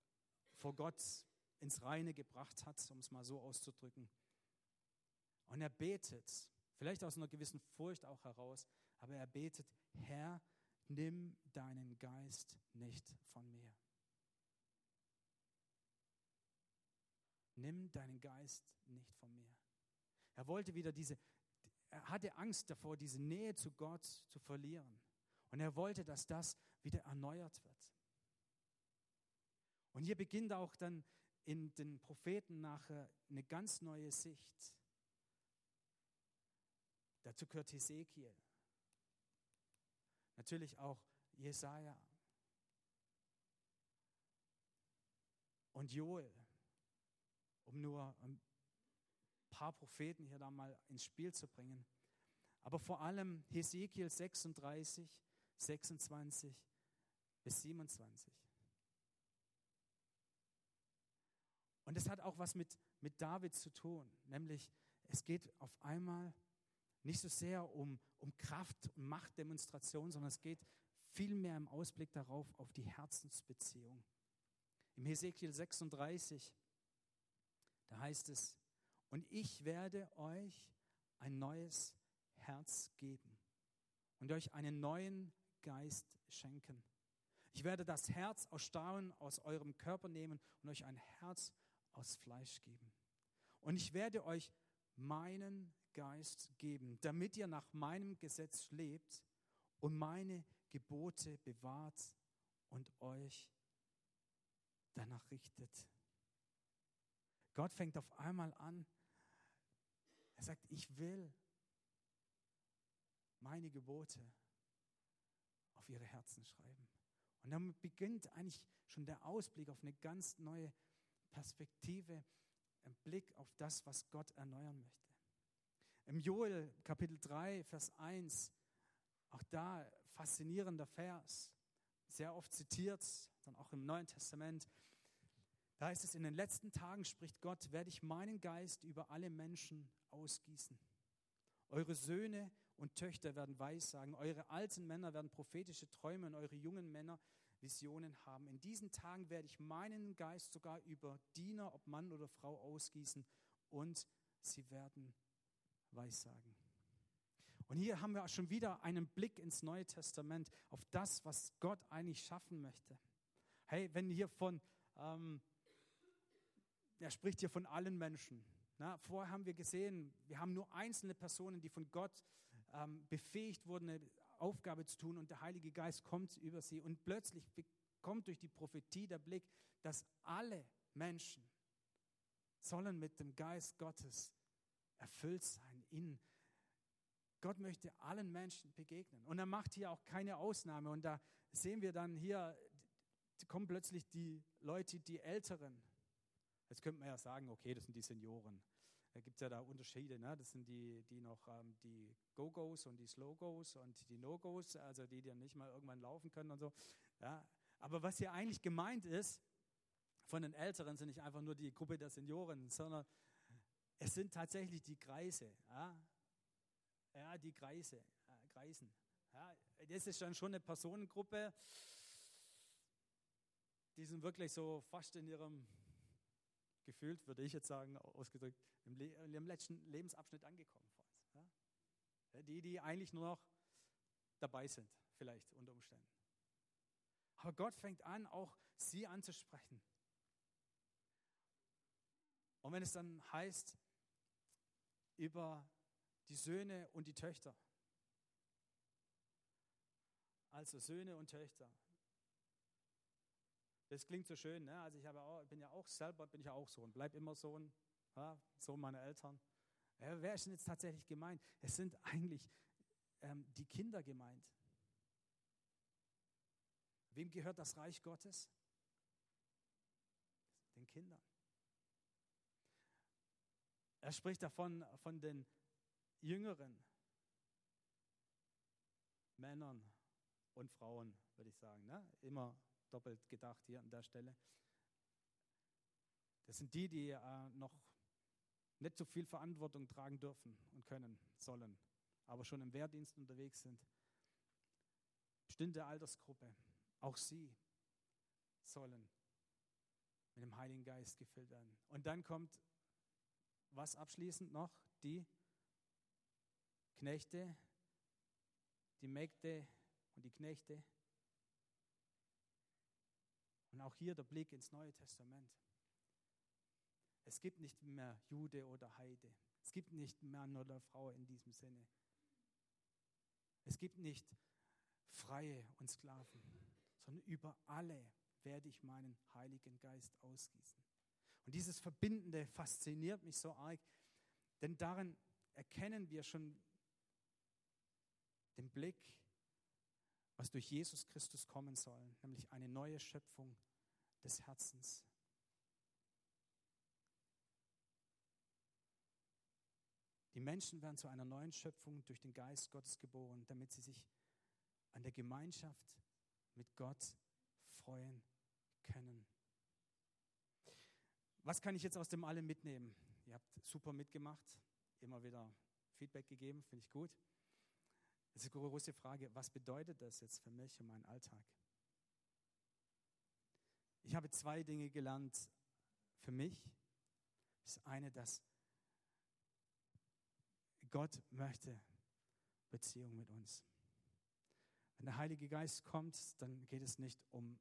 vor Gott ins Reine gebracht hat, um es mal so auszudrücken. Und er betet, vielleicht aus einer gewissen Furcht auch heraus, aber er betet, Herr, nimm deinen Geist nicht von mir. Nimm deinen Geist nicht von mir. Er wollte wieder diese, er hatte Angst davor, diese Nähe zu Gott zu verlieren. Und er wollte, dass das wieder erneuert wird. Und hier beginnt auch dann in den Propheten nachher eine ganz neue Sicht. Dazu gehört Hesekiel. Natürlich auch Jesaja. Und Joel, um nur ein paar Propheten hier da mal ins Spiel zu bringen. Aber vor allem Hesekiel 36, 26 bis 27. Und es hat auch was mit, mit David zu tun, nämlich es geht auf einmal nicht so sehr um, um Kraft- und Machtdemonstration, sondern es geht vielmehr im Ausblick darauf auf die Herzensbeziehung. Im Hesekiel 36, da heißt es, und ich werde euch ein neues Herz geben und euch einen neuen Geist schenken. Ich werde das Herz aus Stauen aus eurem Körper nehmen und euch ein Herz aus Fleisch geben. Und ich werde euch meinen Geist geben, damit ihr nach meinem Gesetz lebt und meine Gebote bewahrt und euch danach richtet. Gott fängt auf einmal an, er sagt, ich will meine Gebote auf ihre Herzen schreiben. Und damit beginnt eigentlich schon der Ausblick auf eine ganz neue Perspektive, ein Blick auf das, was Gott erneuern möchte. Im Joel Kapitel 3, Vers 1, auch da faszinierender Vers, sehr oft zitiert, dann auch im Neuen Testament. Da heißt es, in den letzten Tagen spricht Gott, werde ich meinen Geist über alle Menschen ausgießen. Eure Söhne und Töchter werden Weissagen, eure alten Männer werden prophetische Träume und eure jungen Männer Visionen haben. In diesen Tagen werde ich meinen Geist sogar über Diener, ob Mann oder Frau, ausgießen und sie werden Weissagen. Und hier haben wir auch schon wieder einen Blick ins Neue Testament, auf das, was Gott eigentlich schaffen möchte. Hey, wenn hier von, ähm, er spricht hier von allen Menschen. Na, vorher haben wir gesehen, wir haben nur einzelne Personen, die von Gott ähm, befähigt wurden, eine Aufgabe zu tun und der Heilige Geist kommt über sie und plötzlich kommt durch die Prophetie der Blick, dass alle Menschen sollen mit dem Geist Gottes erfüllt sein. In Gott möchte allen Menschen begegnen. Und er macht hier auch keine Ausnahme. Und da sehen wir dann hier, kommen plötzlich die Leute, die Älteren. Jetzt könnte man ja sagen, okay, das sind die Senioren. Da gibt es ja da Unterschiede. Ne? Das sind die, die noch ähm, die Go-Go's und die Slow-Go's und die No-Go's, also die, die nicht mal irgendwann laufen können und so. Ja? Aber was hier eigentlich gemeint ist, von den Älteren sind nicht einfach nur die Gruppe der Senioren, sondern es sind tatsächlich die Kreise. Ja, ja die Kreise, äh, Kreisen. Ja, das ist dann schon eine Personengruppe, die sind wirklich so fast in ihrem, gefühlt, würde ich jetzt sagen, ausgedrückt, im, Le ihrem letzten Lebensabschnitt angekommen. Ja? Die, die eigentlich nur noch dabei sind, vielleicht unter Umständen. Aber Gott fängt an, auch sie anzusprechen. Und wenn es dann heißt, über die Söhne und die Töchter, also Söhne und Töchter, das klingt so schön, ne? Also ich auch, bin ja auch selber, bin ich auch Sohn, bleib immer Sohn, ja? Sohn meiner Eltern. Ja, wer ist denn jetzt tatsächlich gemeint? Es sind eigentlich ähm, die Kinder gemeint. Wem gehört das Reich Gottes? Den Kindern. Er spricht davon von den jüngeren Männern und Frauen, würde ich sagen. Ne? Immer doppelt gedacht hier an der Stelle. Das sind die, die äh, noch nicht so viel Verantwortung tragen dürfen und können, sollen, aber schon im Wehrdienst unterwegs sind. Bestimmte Altersgruppe, auch sie sollen mit dem Heiligen Geist gefüllt werden. Und dann kommt was abschließend noch? Die Knechte, die Mägde und die Knechte. Und auch hier der Blick ins Neue Testament. Es gibt nicht mehr Jude oder Heide. Es gibt nicht Mann oder Frau in diesem Sinne. Es gibt nicht Freie und Sklaven, sondern über alle werde ich meinen Heiligen Geist ausgießen. Und dieses Verbindende fasziniert mich so arg, denn darin erkennen wir schon den Blick, was durch Jesus Christus kommen soll, nämlich eine neue Schöpfung des Herzens. Die Menschen werden zu einer neuen Schöpfung durch den Geist Gottes geboren, damit sie sich an der Gemeinschaft mit Gott freuen können. Was kann ich jetzt aus dem allem mitnehmen? Ihr habt super mitgemacht, immer wieder Feedback gegeben, finde ich gut. Das ist eine große Frage, was bedeutet das jetzt für mich und meinen Alltag? Ich habe zwei Dinge gelernt für mich. Das eine, dass Gott möchte Beziehung mit uns. Wenn der Heilige Geist kommt, dann geht es nicht um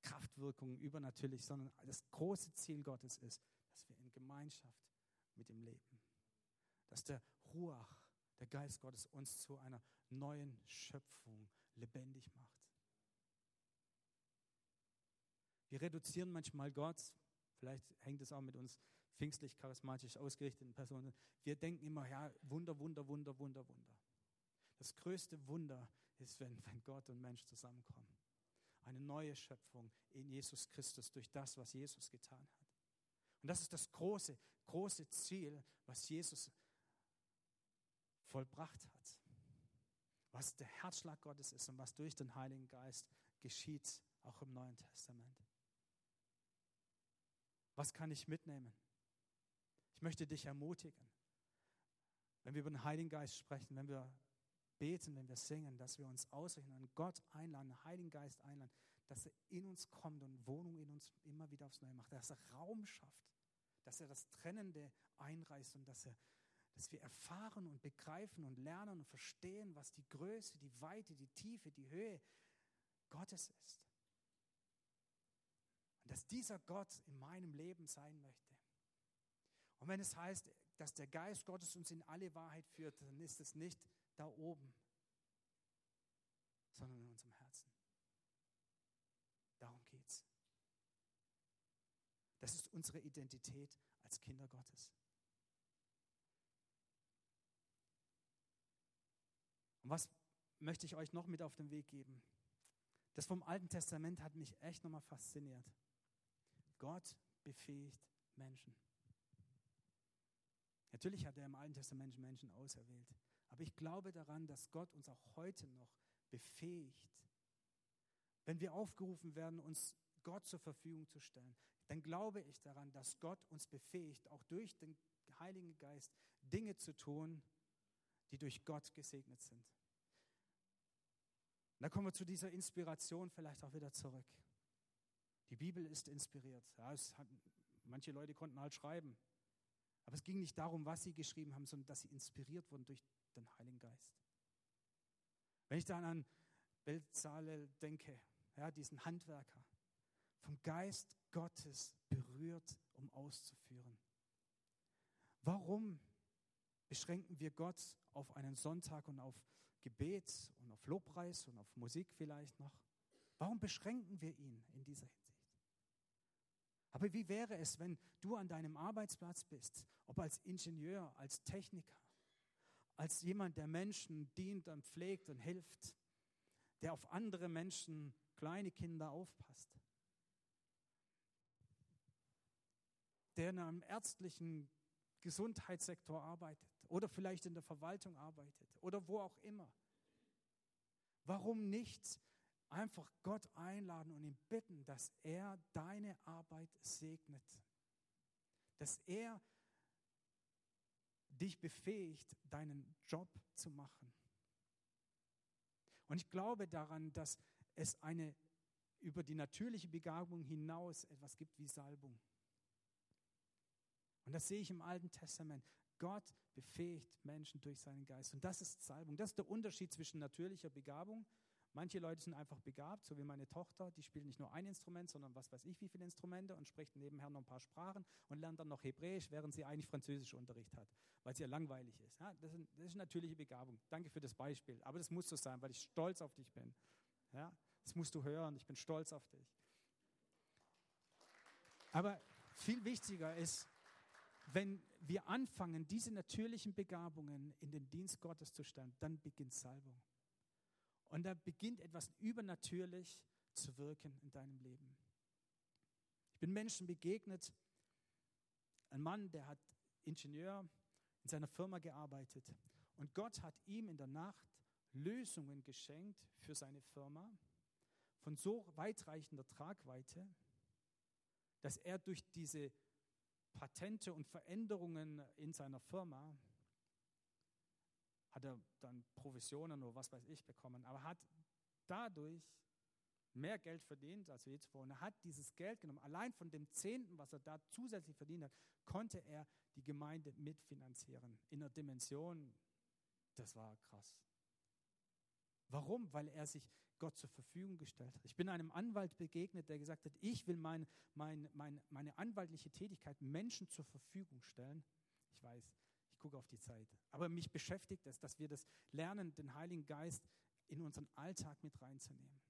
Kraftwirkungen übernatürlich, sondern das große Ziel Gottes ist, dass wir in Gemeinschaft mit ihm leben. Dass der Ruach, der Geist Gottes, uns zu einer neuen Schöpfung lebendig macht. Wir reduzieren manchmal Gott, vielleicht hängt es auch mit uns pfingstlich charismatisch ausgerichteten Personen. Wir denken immer, ja, Wunder, Wunder, Wunder, Wunder, Wunder. Das größte Wunder ist, wenn, wenn Gott und Mensch zusammenkommen eine neue Schöpfung in Jesus Christus durch das, was Jesus getan hat. Und das ist das große, große Ziel, was Jesus vollbracht hat. Was der Herzschlag Gottes ist und was durch den Heiligen Geist geschieht, auch im Neuen Testament. Was kann ich mitnehmen? Ich möchte dich ermutigen, wenn wir über den Heiligen Geist sprechen, wenn wir beten, wenn wir singen, dass wir uns ausrichten und Gott einladen, den Heiligen Geist einladen, dass er in uns kommt und Wohnung in uns immer wieder aufs Neue macht, dass er Raum schafft, dass er das Trennende einreißt und dass, er, dass wir erfahren und begreifen und lernen und verstehen, was die Größe, die Weite, die Tiefe, die Höhe Gottes ist. Und dass dieser Gott in meinem Leben sein möchte. Und wenn es heißt, dass der Geist Gottes uns in alle Wahrheit führt, dann ist es nicht da oben, sondern in unserem Herzen. Darum Das ist unsere Identität als Kinder Gottes. Und was möchte ich euch noch mit auf den Weg geben? Das vom Alten Testament hat mich echt nochmal fasziniert. Gott befähigt Menschen. Natürlich hat er im Alten Testament Menschen auserwählt. Aber ich glaube daran, dass Gott uns auch heute noch befähigt, wenn wir aufgerufen werden, uns Gott zur Verfügung zu stellen, dann glaube ich daran, dass Gott uns befähigt, auch durch den Heiligen Geist Dinge zu tun, die durch Gott gesegnet sind. Und da kommen wir zu dieser Inspiration vielleicht auch wieder zurück. Die Bibel ist inspiriert. Ja, hat, manche Leute konnten halt schreiben. Aber es ging nicht darum, was sie geschrieben haben, sondern dass sie inspiriert wurden durch den Heiligen Geist. Wenn ich dann an Belzalel denke, ja, diesen Handwerker, vom Geist Gottes berührt, um auszuführen. Warum beschränken wir Gott auf einen Sonntag und auf Gebet und auf Lobpreis und auf Musik vielleicht noch? Warum beschränken wir ihn in dieser Hinsicht? Aber wie wäre es, wenn du an deinem Arbeitsplatz bist, ob als Ingenieur, als Techniker, als jemand, der Menschen dient und pflegt und hilft, der auf andere Menschen, kleine Kinder aufpasst, der in einem ärztlichen Gesundheitssektor arbeitet oder vielleicht in der Verwaltung arbeitet oder wo auch immer. Warum nicht einfach Gott einladen und ihn bitten, dass er deine Arbeit segnet? Dass er dich befähigt, deinen Job zu machen. Und ich glaube daran, dass es eine über die natürliche Begabung hinaus etwas gibt wie Salbung. Und das sehe ich im Alten Testament. Gott befähigt Menschen durch seinen Geist. Und das ist Salbung. Das ist der Unterschied zwischen natürlicher Begabung. Manche Leute sind einfach begabt, so wie meine Tochter, die spielt nicht nur ein Instrument, sondern was weiß ich, wie viele Instrumente und spricht nebenher noch ein paar Sprachen und lernt dann noch Hebräisch, während sie eigentlich Französischunterricht hat, weil es ihr langweilig ist. Ja, das, ist das ist natürliche Begabung. Danke für das Beispiel. Aber das muss so sein, weil ich stolz auf dich bin. Ja, das musst du hören. Ich bin stolz auf dich. Aber viel wichtiger ist, wenn wir anfangen, diese natürlichen Begabungen in den Dienst Gottes zu stellen, dann beginnt Salbung. Und da beginnt etwas übernatürlich zu wirken in deinem Leben. Ich bin Menschen begegnet, ein Mann, der hat Ingenieur in seiner Firma gearbeitet. Und Gott hat ihm in der Nacht Lösungen geschenkt für seine Firma von so weitreichender Tragweite, dass er durch diese Patente und Veränderungen in seiner Firma, hat er dann Provisionen oder was weiß ich bekommen, aber hat dadurch mehr Geld verdient als je zuvor. Und er hat dieses Geld genommen. Allein von dem Zehnten, was er da zusätzlich verdient hat, konnte er die Gemeinde mitfinanzieren. In einer Dimension, das war krass. Warum? Weil er sich Gott zur Verfügung gestellt hat. Ich bin einem Anwalt begegnet, der gesagt hat, ich will mein, mein, mein, meine anwaltliche Tätigkeit Menschen zur Verfügung stellen. Ich weiß, ich gucke auf die Zeit. Aber mich beschäftigt es, dass wir das lernen, den Heiligen Geist in unseren Alltag mit reinzunehmen.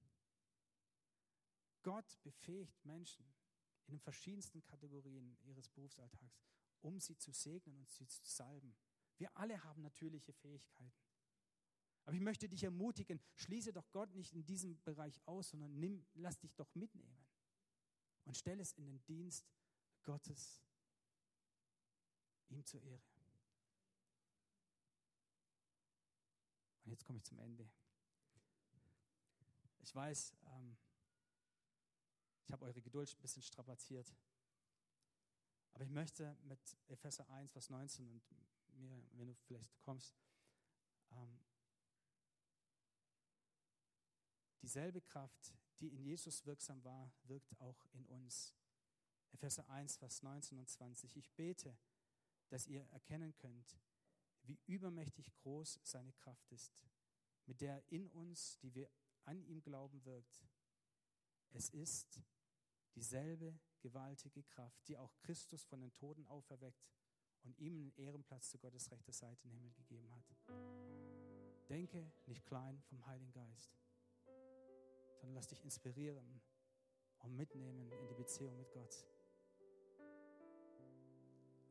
Gott befähigt Menschen in den verschiedensten Kategorien ihres Berufsalltags, um sie zu segnen und sie zu salben. Wir alle haben natürliche Fähigkeiten. Aber ich möchte dich ermutigen, schließe doch Gott nicht in diesem Bereich aus, sondern nimm, lass dich doch mitnehmen und stell es in den Dienst Gottes, ihm zur Ehre. Und jetzt komme ich zum Ende. Ich weiß, ähm, ich habe eure Geduld ein bisschen strapaziert. Aber ich möchte mit Epheser 1, Vers 19 und mir, wenn du vielleicht kommst, ähm, Dieselbe Kraft, die in Jesus wirksam war, wirkt auch in uns. Epheser 1, Vers 19 und 20. Ich bete, dass ihr erkennen könnt, wie übermächtig groß seine Kraft ist, mit der in uns, die wir an ihm glauben, wirkt. Es ist dieselbe gewaltige Kraft, die auch Christus von den Toten auferweckt und ihm einen Ehrenplatz zu Gottes rechter Seite im Himmel gegeben hat. Denke nicht klein vom Heiligen Geist sondern lass dich inspirieren und mitnehmen in die Beziehung mit Gott.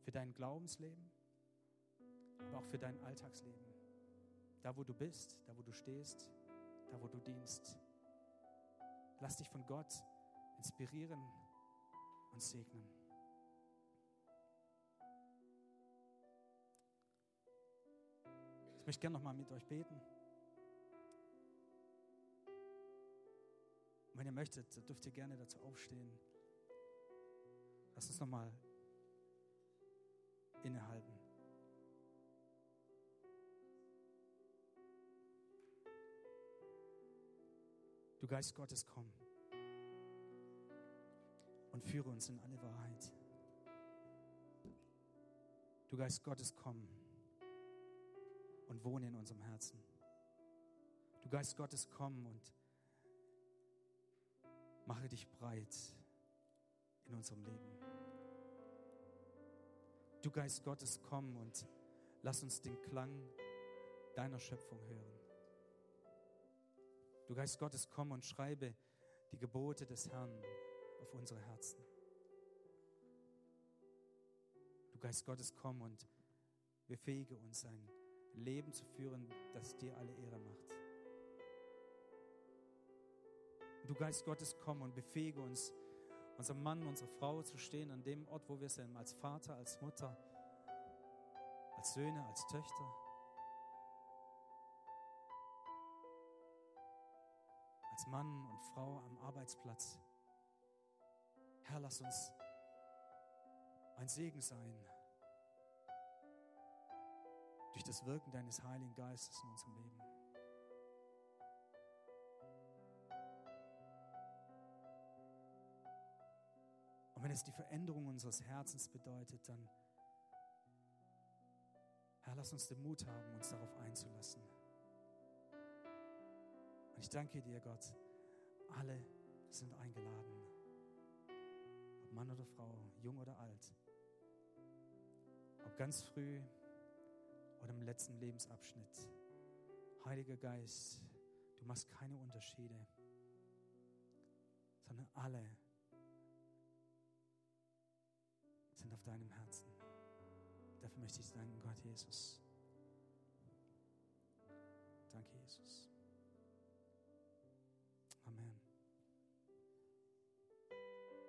für dein Glaubensleben, aber auch für dein Alltagsleben. Da, wo du bist, da, wo du stehst, da, wo du dienst. Lass dich von Gott inspirieren und segnen. Ich möchte gerne nochmal mit euch beten. Und wenn ihr möchtet, dürft ihr gerne dazu aufstehen. Lass uns nochmal innehalten. Du Geist Gottes, komm und führe uns in alle Wahrheit. Du Geist Gottes, komm und wohne in unserem Herzen. Du Geist Gottes, komm und mache dich breit in unserem Leben. Du Geist Gottes, komm und lass uns den Klang deiner Schöpfung hören. Du Geist Gottes, komm und schreibe die Gebote des Herrn auf unsere Herzen. Du Geist Gottes, komm und befähige uns, ein Leben zu führen, das dir alle Ehre macht. Du Geist Gottes, komm und befähige uns, unser Mann, unsere Frau zu stehen an dem Ort, wo wir sind, als Vater, als Mutter, als Söhne, als Töchter. Als Mann und Frau am Arbeitsplatz. Herr, lass uns ein Segen sein durch das Wirken deines Heiligen Geistes in unserem Leben. Wenn es die Veränderung unseres Herzens bedeutet, dann, Herr, lass uns den Mut haben, uns darauf einzulassen. Und ich danke dir, Gott, alle sind eingeladen. Ob Mann oder Frau, jung oder alt. Ob ganz früh oder im letzten Lebensabschnitt. Heiliger Geist, du machst keine Unterschiede, sondern alle sind auf deinem Herzen. Dafür möchte ich danken, Gott Jesus. Danke, Jesus.